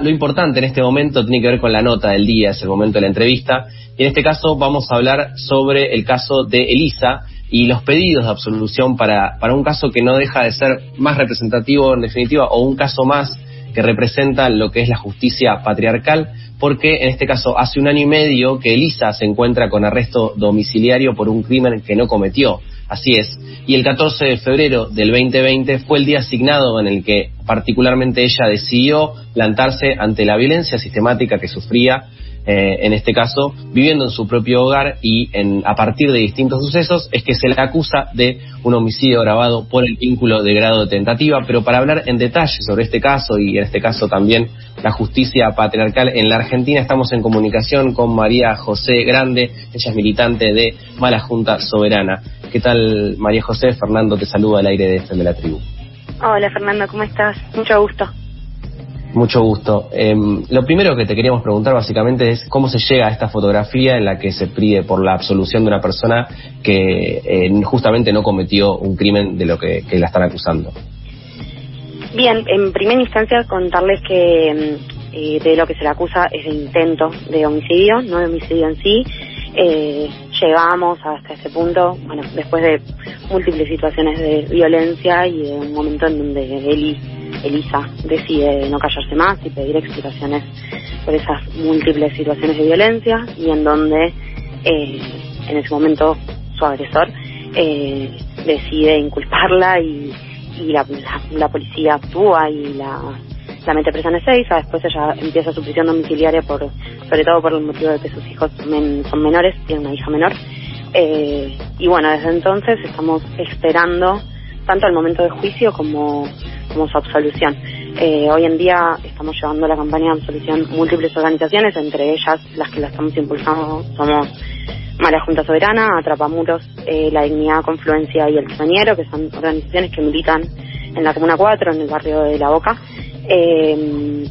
lo importante en este momento tiene que ver con la nota del día, es el momento de la entrevista. Y en este caso vamos a hablar sobre el caso de Elisa y los pedidos de absolución para, para un caso que no deja de ser más representativo en definitiva o un caso más que representa lo que es la justicia patriarcal, porque en este caso hace un año y medio que Elisa se encuentra con arresto domiciliario por un crimen que no cometió. Así es. Y el 14 de febrero del 2020 fue el día asignado en el que particularmente ella decidió plantarse ante la violencia sistemática que sufría eh, en este caso, viviendo en su propio hogar y en, a partir de distintos sucesos es que se le acusa de un homicidio grabado por el vínculo de grado de tentativa. Pero para hablar en detalle sobre este caso y en este caso también la justicia patriarcal en la Argentina, estamos en comunicación con María José Grande, ella es militante de Mala Junta Soberana. ¿Qué tal, María José? Fernando te saluda al aire de FM de la Tribu. Hola, Fernando, ¿cómo estás? Mucho gusto. Mucho gusto. Em, lo primero que te queríamos preguntar básicamente es cómo se llega a esta fotografía en la que se pide por la absolución de una persona que eh, justamente no cometió un crimen de lo que, la están acusando. Bien, en primera instancia contarles que em, eh, de lo que se le acusa es el intento de homicidio, no de homicidio en sí. Llegamos hasta ese punto, bueno, después de múltiples situaciones de violencia y de un momento en donde Eli Elisa decide no callarse más y pedir explicaciones por esas múltiples situaciones de violencia y en donde eh, en ese momento su agresor eh, decide inculparla y, la, policía actúa y la, la mete presa en Ezeiza, después ella empieza su prisión domiciliaria por, sobre todo por el motivo de que sus hijos son menores, tiene una hija menor. Eh, y bueno, desde entonces estamos esperando tanto el momento de juicio como como su absolución. Eh, hoy en día estamos llevando la campaña de absolución múltiples organizaciones, entre ellas las que la estamos impulsando somos Mala Junta Soberana, Atrapamuros, eh, La Dignidad, Confluencia y El Soñero, que son organizaciones que militan en la Comuna 4, en el barrio de La Boca. Eh,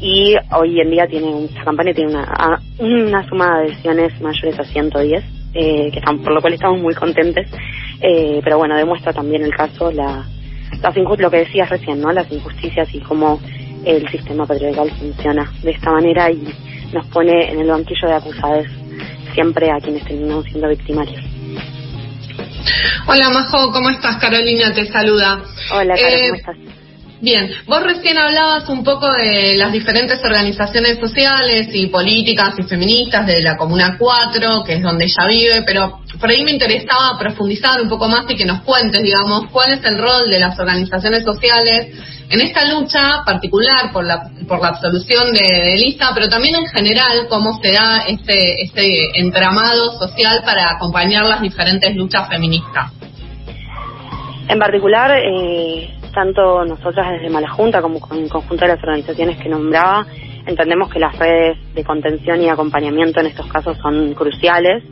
y hoy en día tiene esta campaña tiene una, una suma de adhesiones mayores a 110, eh, que están, por lo cual estamos muy contentes. Eh, pero bueno, demuestra también el caso la lo que decías recién, ¿no? Las injusticias y cómo el sistema patriarcal funciona de esta manera y nos pone en el banquillo de acusados siempre a quienes terminamos siendo victimarios. Hola Majo, ¿cómo estás? Carolina te saluda. Hola, Carolina, ¿cómo eh, estás? Bien, vos recién hablabas un poco de las diferentes organizaciones sociales y políticas y feministas de la Comuna 4, que es donde ella vive, pero por ahí me interesaba profundizar un poco más y que nos cuentes, digamos, cuál es el rol de las organizaciones sociales en esta lucha particular por la, por la absolución de, Elisa, pero también en general cómo se da este, este entramado social para acompañar las diferentes luchas feministas. En particular, eh, tanto nosotras desde Malajunta como con el conjunto de las organizaciones que nombraba, entendemos que las redes de contención y acompañamiento en estos casos son cruciales.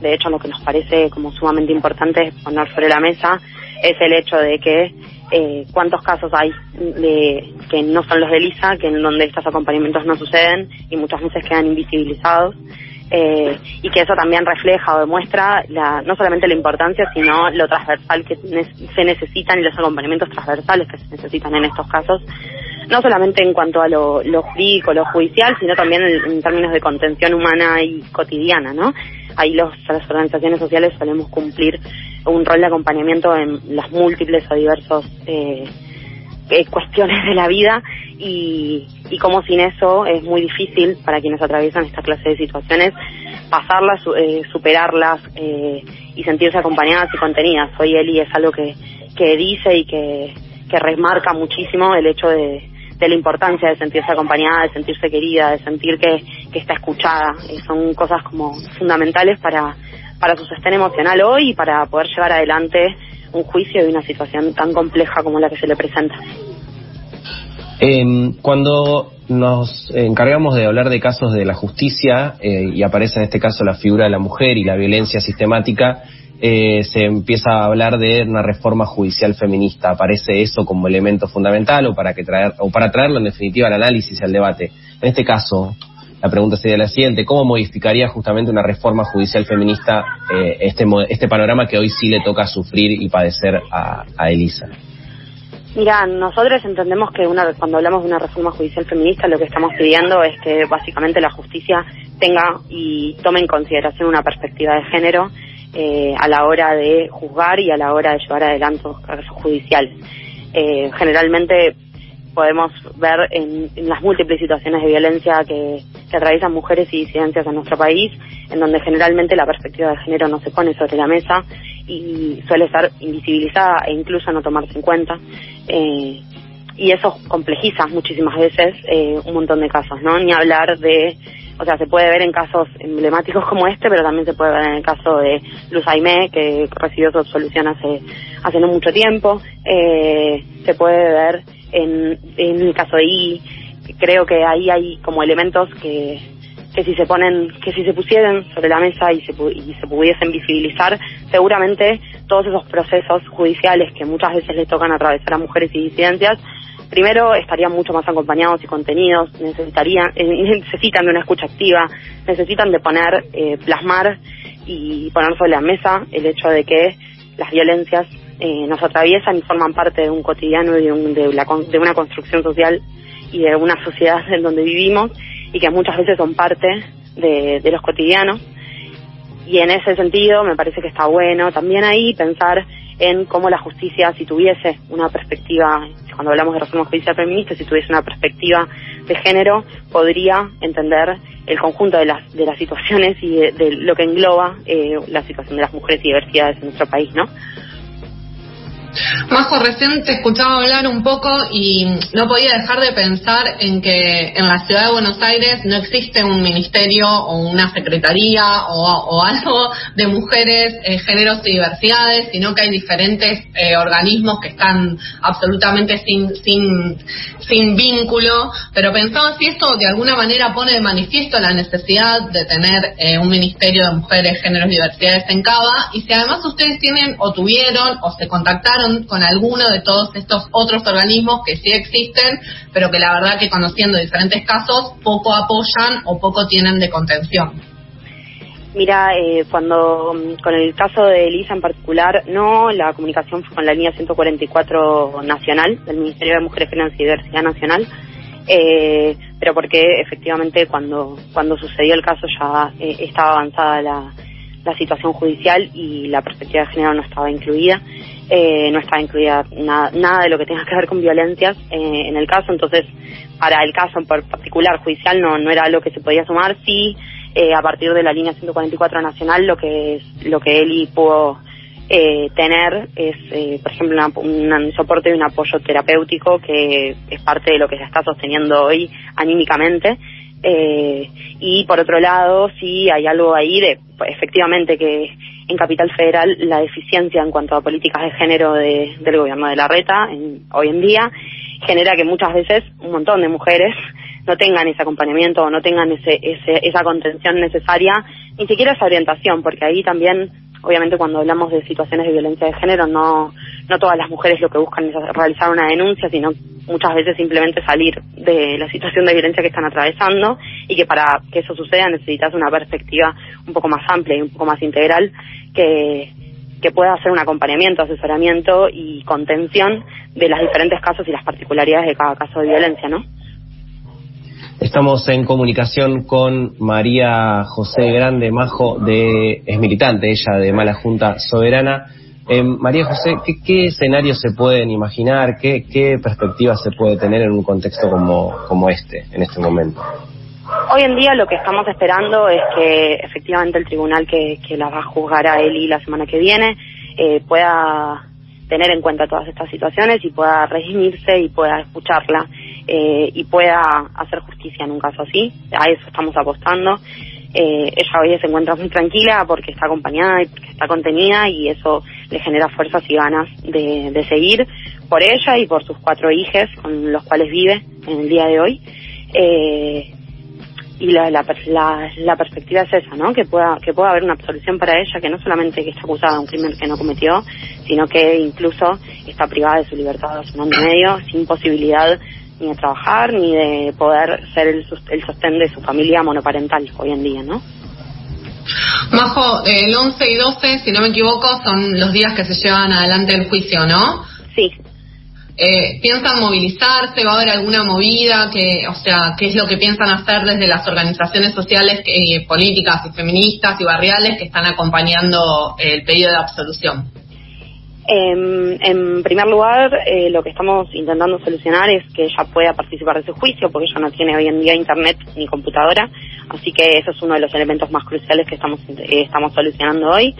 De hecho, lo que nos parece como sumamente importante poner sobre la mesa es el hecho de que eh, cuántos casos hay de que no son los de Lisa, que en donde estos acompañamientos no suceden y muchas veces quedan invisibilizados eh, y que eso también refleja o demuestra la, no solamente la importancia, sino lo transversal que se necesitan y los acompañamientos transversales que se necesitan en estos casos, no solamente en cuanto a lo, lo jurídico, lo judicial, sino también en, términos de contención humana y cotidiana, ¿no? Ahí los, las organizaciones sociales solemos cumplir un rol de acompañamiento en las múltiples o diversos eh, eh, cuestiones de la vida y, y como sin eso es muy difícil para quienes atraviesan esta clase de situaciones pasarlas, eh, superarlas eh, y sentirse acompañadas y contenidas. Hoy Eli es algo que, que dice y que, que remarca muchísimo el hecho de, la importancia de sentirse acompañada, de sentirse querida, de sentir que, que está escuchada. son cosas como fundamentales para, para su sostén emocional hoy y para poder llevar adelante un juicio de una situación tan compleja como la que se le presenta. Eh, cuando nos encargamos de hablar de casos de la justicia eh, y aparece en este caso la figura de la mujer y la violencia sistemática, eh, se empieza a hablar de una reforma judicial feminista. Aparece eso como elemento fundamental o para que traer o para traerlo en definitiva al análisis y al debate. En este caso, la pregunta sería la siguiente: ¿Cómo modificaría justamente una reforma judicial feminista eh, este este panorama que hoy sí le toca sufrir y padecer a, a Elisa? Mira, nosotros entendemos que una, cuando hablamos de una reforma judicial feminista lo que estamos pidiendo es que básicamente la justicia tenga y tome en consideración una perspectiva de género eh, a la hora de juzgar y a la hora de llevar adelante los casos judiciales. Eh, generalmente podemos ver en, las múltiples situaciones de violencia que, que, atraviesan mujeres y disidencias en nuestro país, en donde generalmente la perspectiva de género no se pone sobre la mesa y suele estar invisibilizada e incluso no tomarse en cuenta. Eh, y eso complejiza muchísimas veces eh, un montón de casos, ¿no? Ni hablar de, o sea, se puede ver en casos emblemáticos como este, pero también se puede ver en el caso de Luz Aimé, que recibió su absolución hace, hace no mucho tiempo, eh, se puede ver en, en el caso de I, creo que ahí hay como elementos que, que si se ponen, que si se pusieran sobre la mesa y se, y se pudiesen visibilizar, seguramente todos esos procesos judiciales que muchas veces les tocan atravesar a mujeres y disidencias, primero estarían mucho más acompañados y contenidos, necesitarían, eh, necesitan de una escucha activa, necesitan de poner, eh, plasmar y poner sobre la mesa el hecho de que las violencias eh, nos atraviesan y forman parte de un cotidiano y de, un, de, la, de una construcción social y de una sociedad en donde vivimos y que muchas veces son parte de, de los cotidianos. Y en ese sentido me parece que está bueno también ahí pensar en cómo la justicia, si tuviese una perspectiva, cuando hablamos de reforma judicial feminista, si tuviese una perspectiva de género, podría entender el conjunto de las, de las situaciones y de, lo que engloba eh, la situación de las mujeres y diversidades en nuestro país, ¿no? Majo, recién te escuchaba hablar un poco y no podía dejar de pensar en que en la ciudad de Buenos Aires no existe un ministerio o una secretaría o, algo de mujeres, eh, géneros y diversidades, sino que hay diferentes eh, organismos que están absolutamente sin, sin, sin vínculo. Pero pensaba si esto de alguna manera pone de manifiesto la necesidad de tener eh, un ministerio de mujeres, géneros y diversidades en Cava y si además ustedes tienen o tuvieron o se contactaron con alguno de todos estos otros organismos que sí existen, pero que la verdad que conociendo diferentes casos poco apoyan o poco tienen de contención. Mira, eh, cuando mm, con el caso de Elisa en particular, no, la comunicación fue con la línea 144 nacional del Ministerio de Mujeres, Género y Diversidad Nacional, eh, pero porque efectivamente cuando cuando sucedió el caso ya eh, estaba avanzada la, la situación judicial y la perspectiva de género no estaba incluida. Eh, no estaba incluida nada, de lo que tenga que ver con violencias eh, en el caso, entonces para el caso en particular judicial no, no era algo que se podía sumar, sí eh, a partir de la línea 144 nacional lo que lo que Eli pudo tener es, por ejemplo, un soporte y un apoyo terapéutico que es parte de lo que se está sosteniendo hoy anímicamente. Y por otro lado, sí hay algo ahí de, pues, efectivamente, que en Capital Federal la deficiencia en cuanto a políticas de género del gobierno de la reta hoy en día genera que muchas veces un montón de mujeres no tengan ese acompañamiento o no tengan ese, esa contención necesaria, ni siquiera esa orientación, porque ahí también obviamente cuando hablamos de situaciones de violencia de género no, no todas las mujeres lo que buscan es realizar una denuncia, sino muchas veces simplemente salir de la situación de violencia que están atravesando y que para que eso suceda necesitas una perspectiva un poco más amplia y un poco más integral que, que pueda hacer un acompañamiento, asesoramiento y contención de los diferentes casos y las particularidades de cada caso de violencia, ¿no? Estamos en comunicación con María José Grande Majo, de, es militante ella de Mala Junta Soberana. Eh, María José, ¿qué, escenario se pueden imaginar? ¿Qué, ¿Qué perspectivas se puede tener en un contexto como, como este, en este momento? Hoy en día lo que estamos esperando es que efectivamente el tribunal que, que la va a juzgar a Eli la semana que viene eh, pueda tener en cuenta todas estas situaciones y pueda redimirse y pueda escucharla eh, y pueda hacer justicia en un caso así. A eso estamos apostando. Eh, ella hoy se encuentra muy tranquila porque está acompañada y porque está contenida y eso le genera fuerzas y ganas de, de seguir por ella y por sus cuatro hijos con los cuales vive en el día de hoy. Eh, y la, la, la, perspectiva es esa, ¿no? Que pueda, que pueda haber una absolución para ella, que no solamente que está acusada de un crimen que no cometió, sino que incluso está privada de su libertad hace un año y medio, sin posibilidad ni de trabajar ni de poder ser el, el sostén de su familia monoparental hoy en día, ¿no? Majo, el 11 y 12, si no me equivoco, son los días que se llevan adelante el juicio, ¿no? Sí. Eh, ¿Piensan movilizarse? ¿Va a haber alguna movida? Que, o sea, ¿qué es lo que piensan hacer desde las organizaciones sociales, eh, políticas y feministas y barriales que están acompañando el pedido de absolución? Eh, en primer lugar, eh, lo que estamos intentando solucionar es que ella pueda participar de su juicio, porque ella no tiene hoy en día internet ni computadora, así que eso es uno de los elementos más cruciales que estamos eh, estamos solucionando hoy.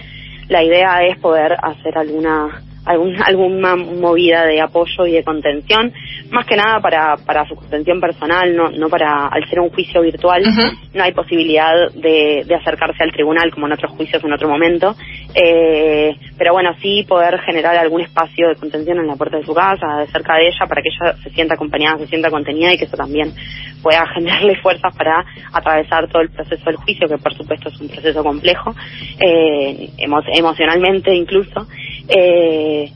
La idea es poder hacer alguna algún, alguna movida de apoyo y de contención, más que nada para, para su contención personal, no, no para, al ser un juicio virtual, no hay posibilidad de, de acercarse al tribunal como en otros juicios en otro momento, eh, pero bueno, sí poder generar algún espacio de contención en la puerta de su casa, de cerca de ella, para que ella se sienta acompañada, se sienta contenida y que eso también pueda generarle fuerzas para atravesar todo el proceso del juicio, que por supuesto es un proceso complejo, eh, emocionalmente incluso. Eh,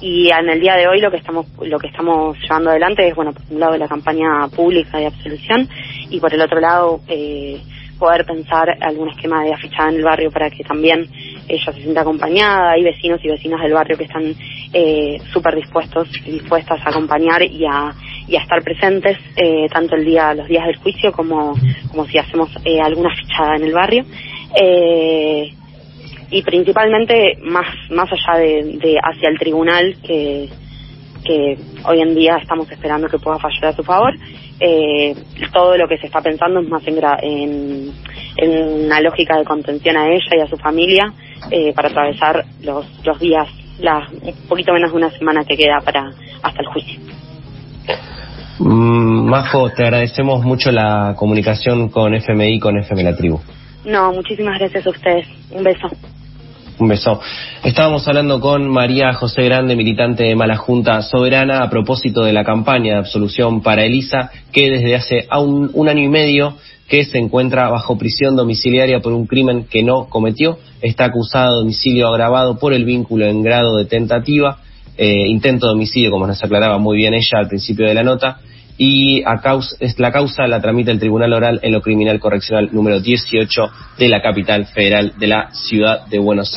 y en el día de hoy lo que estamos lo que estamos llevando adelante es bueno por un lado la campaña pública de absolución y por el otro lado eh, poder pensar algún esquema de afichada en el barrio para que también ella se sienta acompañada. Hay vecinos y vecinas del barrio que están eh, súper dispuestos y dispuestas a acompañar y a y a estar presentes eh, tanto el día los días del juicio como como si hacemos eh, alguna fichada en el barrio. Eh, y principalmente más más allá de, hacia el tribunal que que hoy en día estamos esperando que pueda fallar a su favor eh, todo lo que se está pensando es más en, en, en, una lógica de contención a ella y a su familia eh, para atravesar los, los días la, un poquito menos de una semana que queda para hasta el juicio mm, Majo, te agradecemos mucho la comunicación con FMI, con FM La Tribu. No, muchísimas gracias a ustedes. Un beso. Un beso. Estábamos hablando con María José Grande, militante de Mala Junta Soberana, a propósito de la campaña de absolución para Elisa, que desde hace un, un año y medio que se encuentra bajo prisión domiciliaria por un crimen que no cometió. Está acusada de homicidio agravado por el vínculo en grado de tentativa, eh, intento de homicidio, como nos aclaraba muy bien ella al principio de la nota, y a causa, la causa la tramita el Tribunal Oral en lo Criminal Correccional número 18 de la capital federal de la ciudad de Buenos Aires.